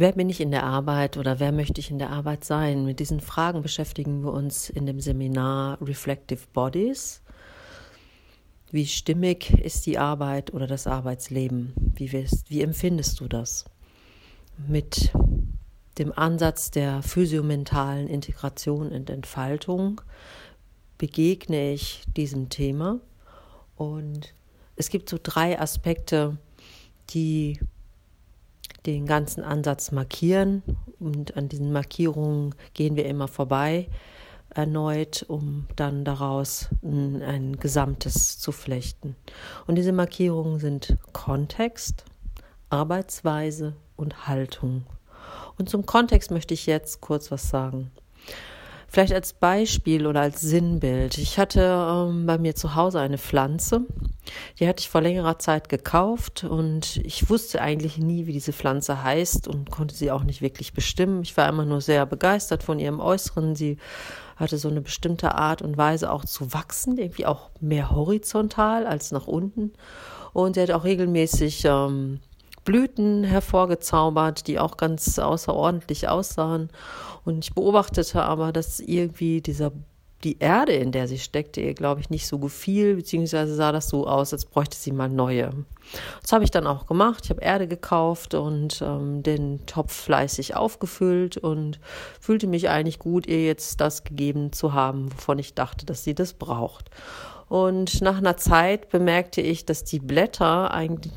Wer bin ich in der Arbeit oder wer möchte ich in der Arbeit sein? Mit diesen Fragen beschäftigen wir uns in dem Seminar Reflective Bodies. Wie stimmig ist die Arbeit oder das Arbeitsleben? Wie, wirst, wie empfindest du das? Mit dem Ansatz der physiomentalen Integration und Entfaltung begegne ich diesem Thema und es gibt so drei Aspekte, die den ganzen Ansatz markieren und an diesen Markierungen gehen wir immer vorbei erneut, um dann daraus ein, ein Gesamtes zu flechten. Und diese Markierungen sind Kontext, Arbeitsweise und Haltung. Und zum Kontext möchte ich jetzt kurz was sagen. Vielleicht als Beispiel oder als Sinnbild. Ich hatte ähm, bei mir zu Hause eine Pflanze, die hatte ich vor längerer Zeit gekauft und ich wusste eigentlich nie, wie diese Pflanze heißt und konnte sie auch nicht wirklich bestimmen. Ich war immer nur sehr begeistert von ihrem Äußeren. Sie hatte so eine bestimmte Art und Weise auch zu wachsen, irgendwie auch mehr horizontal als nach unten. Und sie hat auch regelmäßig ähm, Blüten hervorgezaubert, die auch ganz außerordentlich aussahen. Und ich beobachtete aber, dass irgendwie dieser die Erde, in der sie steckte, ihr, glaube ich, nicht so gefiel, beziehungsweise sah das so aus, als bräuchte sie mal neue. Das habe ich dann auch gemacht. Ich habe Erde gekauft und ähm, den Topf fleißig aufgefüllt und fühlte mich eigentlich gut, ihr jetzt das gegeben zu haben, wovon ich dachte, dass sie das braucht. Und nach einer Zeit bemerkte ich, dass die Blätter eigentlich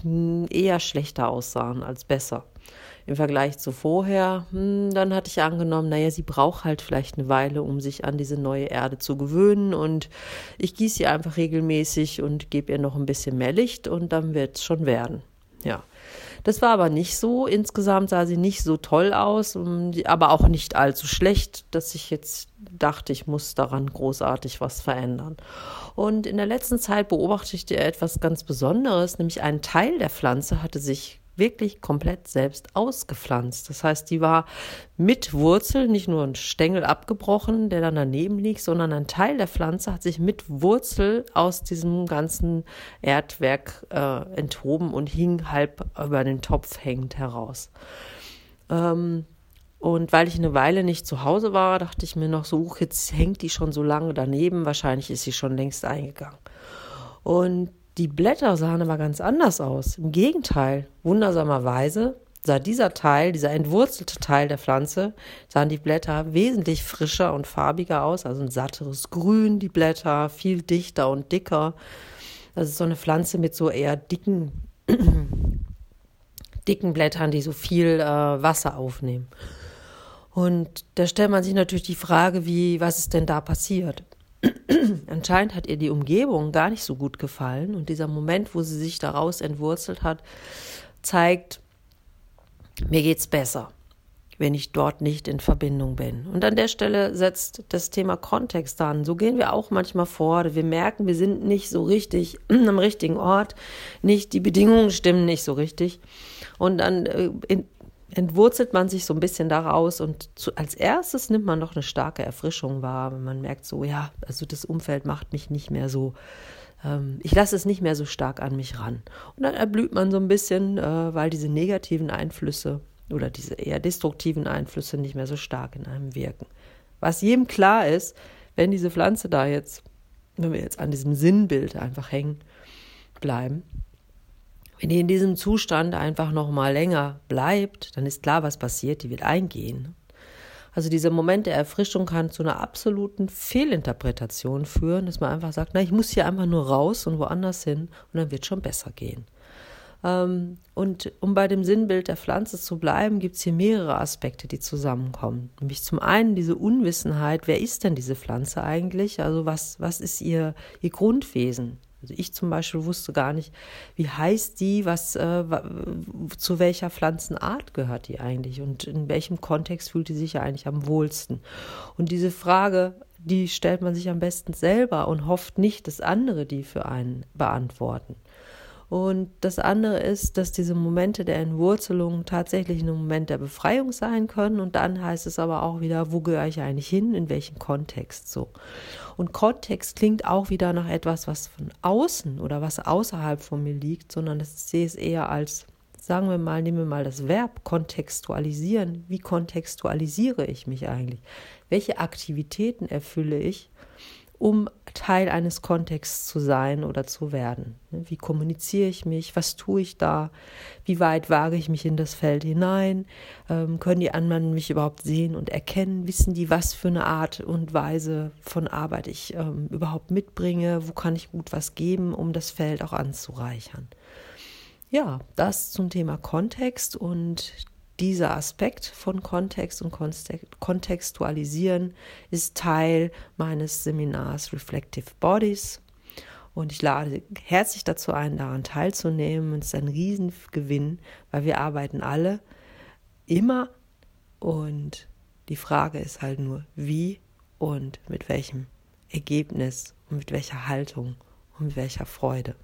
eher schlechter aussahen als besser im Vergleich zu vorher. Hm, dann hatte ich angenommen, naja, sie braucht halt vielleicht eine Weile, um sich an diese neue Erde zu gewöhnen. Und ich gieße sie einfach regelmäßig und gebe ihr noch ein bisschen mehr Licht und dann wird es schon werden. Ja. Das war aber nicht so. Insgesamt sah sie nicht so toll aus, aber auch nicht allzu schlecht, dass ich jetzt dachte, ich muss daran großartig was verändern. Und in der letzten Zeit beobachtete ich etwas ganz Besonderes, nämlich ein Teil der Pflanze hatte sich wirklich komplett selbst ausgepflanzt. Das heißt, die war mit Wurzel, nicht nur ein Stängel abgebrochen, der dann daneben liegt, sondern ein Teil der Pflanze hat sich mit Wurzel aus diesem ganzen Erdwerk äh, enthoben und hing halb über den Topf hängend heraus. Ähm, und weil ich eine Weile nicht zu Hause war, dachte ich mir noch so, jetzt hängt die schon so lange daneben, wahrscheinlich ist sie schon längst eingegangen. Und die Blätter sahen aber ganz anders aus. Im Gegenteil, wundersamerweise sah dieser Teil, dieser entwurzelte Teil der Pflanze, sahen die Blätter wesentlich frischer und farbiger aus, also ein satteres Grün, die Blätter, viel dichter und dicker. Das ist so eine Pflanze mit so eher dicken, dicken Blättern, die so viel äh, Wasser aufnehmen. Und da stellt man sich natürlich die Frage, wie, was ist denn da passiert? Anscheinend hat ihr die Umgebung gar nicht so gut gefallen und dieser Moment, wo sie sich daraus entwurzelt hat, zeigt, mir geht's besser, wenn ich dort nicht in Verbindung bin. Und an der Stelle setzt das Thema Kontext an. So gehen wir auch manchmal vor. Wir merken, wir sind nicht so richtig am richtigen Ort, nicht die Bedingungen stimmen nicht so richtig. Und dann äh, entwurzelt man sich so ein bisschen daraus und zu, als erstes nimmt man noch eine starke Erfrischung wahr, wenn man merkt, so ja, also das Umfeld macht mich nicht mehr so, ähm, ich lasse es nicht mehr so stark an mich ran. Und dann erblüht man so ein bisschen, äh, weil diese negativen Einflüsse oder diese eher destruktiven Einflüsse nicht mehr so stark in einem wirken. Was jedem klar ist, wenn diese Pflanze da jetzt, wenn wir jetzt an diesem Sinnbild einfach hängen bleiben, wenn die in diesem Zustand einfach noch mal länger bleibt, dann ist klar, was passiert, die wird eingehen. Also dieser Moment der Erfrischung kann zu einer absoluten Fehlinterpretation führen, dass man einfach sagt, na, ich muss hier einfach nur raus und woanders hin und dann wird schon besser gehen. Ähm, und um bei dem Sinnbild der Pflanze zu bleiben, gibt es hier mehrere Aspekte, die zusammenkommen. Nämlich zum einen diese Unwissenheit, wer ist denn diese Pflanze eigentlich? Also was, was ist ihr, ihr Grundwesen? Also ich zum Beispiel wusste gar nicht, wie heißt die, was äh, zu welcher Pflanzenart gehört die eigentlich und in welchem Kontext fühlt die sich ja eigentlich am wohlsten. Und diese Frage, die stellt man sich am besten selber und hofft nicht, dass andere die für einen beantworten. Und das andere ist, dass diese Momente der Entwurzelung tatsächlich ein Moment der Befreiung sein können. Und dann heißt es aber auch wieder, wo gehöre ich eigentlich hin, in welchem Kontext so. Und Kontext klingt auch wieder nach etwas, was von außen oder was außerhalb von mir liegt, sondern ich sehe es eher als sagen wir mal, nehmen wir mal das Verb kontextualisieren. Wie kontextualisiere ich mich eigentlich? Welche Aktivitäten erfülle ich, um Teil eines Kontexts zu sein oder zu werden? Wie kommuniziere ich mich? Was tue ich da? Wie weit wage ich mich in das Feld hinein? Ähm, können die anderen mich überhaupt sehen und erkennen? Wissen die, was für eine Art und Weise von Arbeit ich ähm, überhaupt mitbringe? Wo kann ich gut was geben, um das Feld auch anzureichern? Ja, das zum Thema Kontext und dieser Aspekt von Kontext und Kontextualisieren ist Teil meines Seminars Reflective Bodies. Und ich lade herzlich dazu ein, daran teilzunehmen. Es ist ein Riesengewinn, weil wir arbeiten alle immer und die Frage ist halt nur, wie und mit welchem Ergebnis und mit welcher Haltung und mit welcher Freude.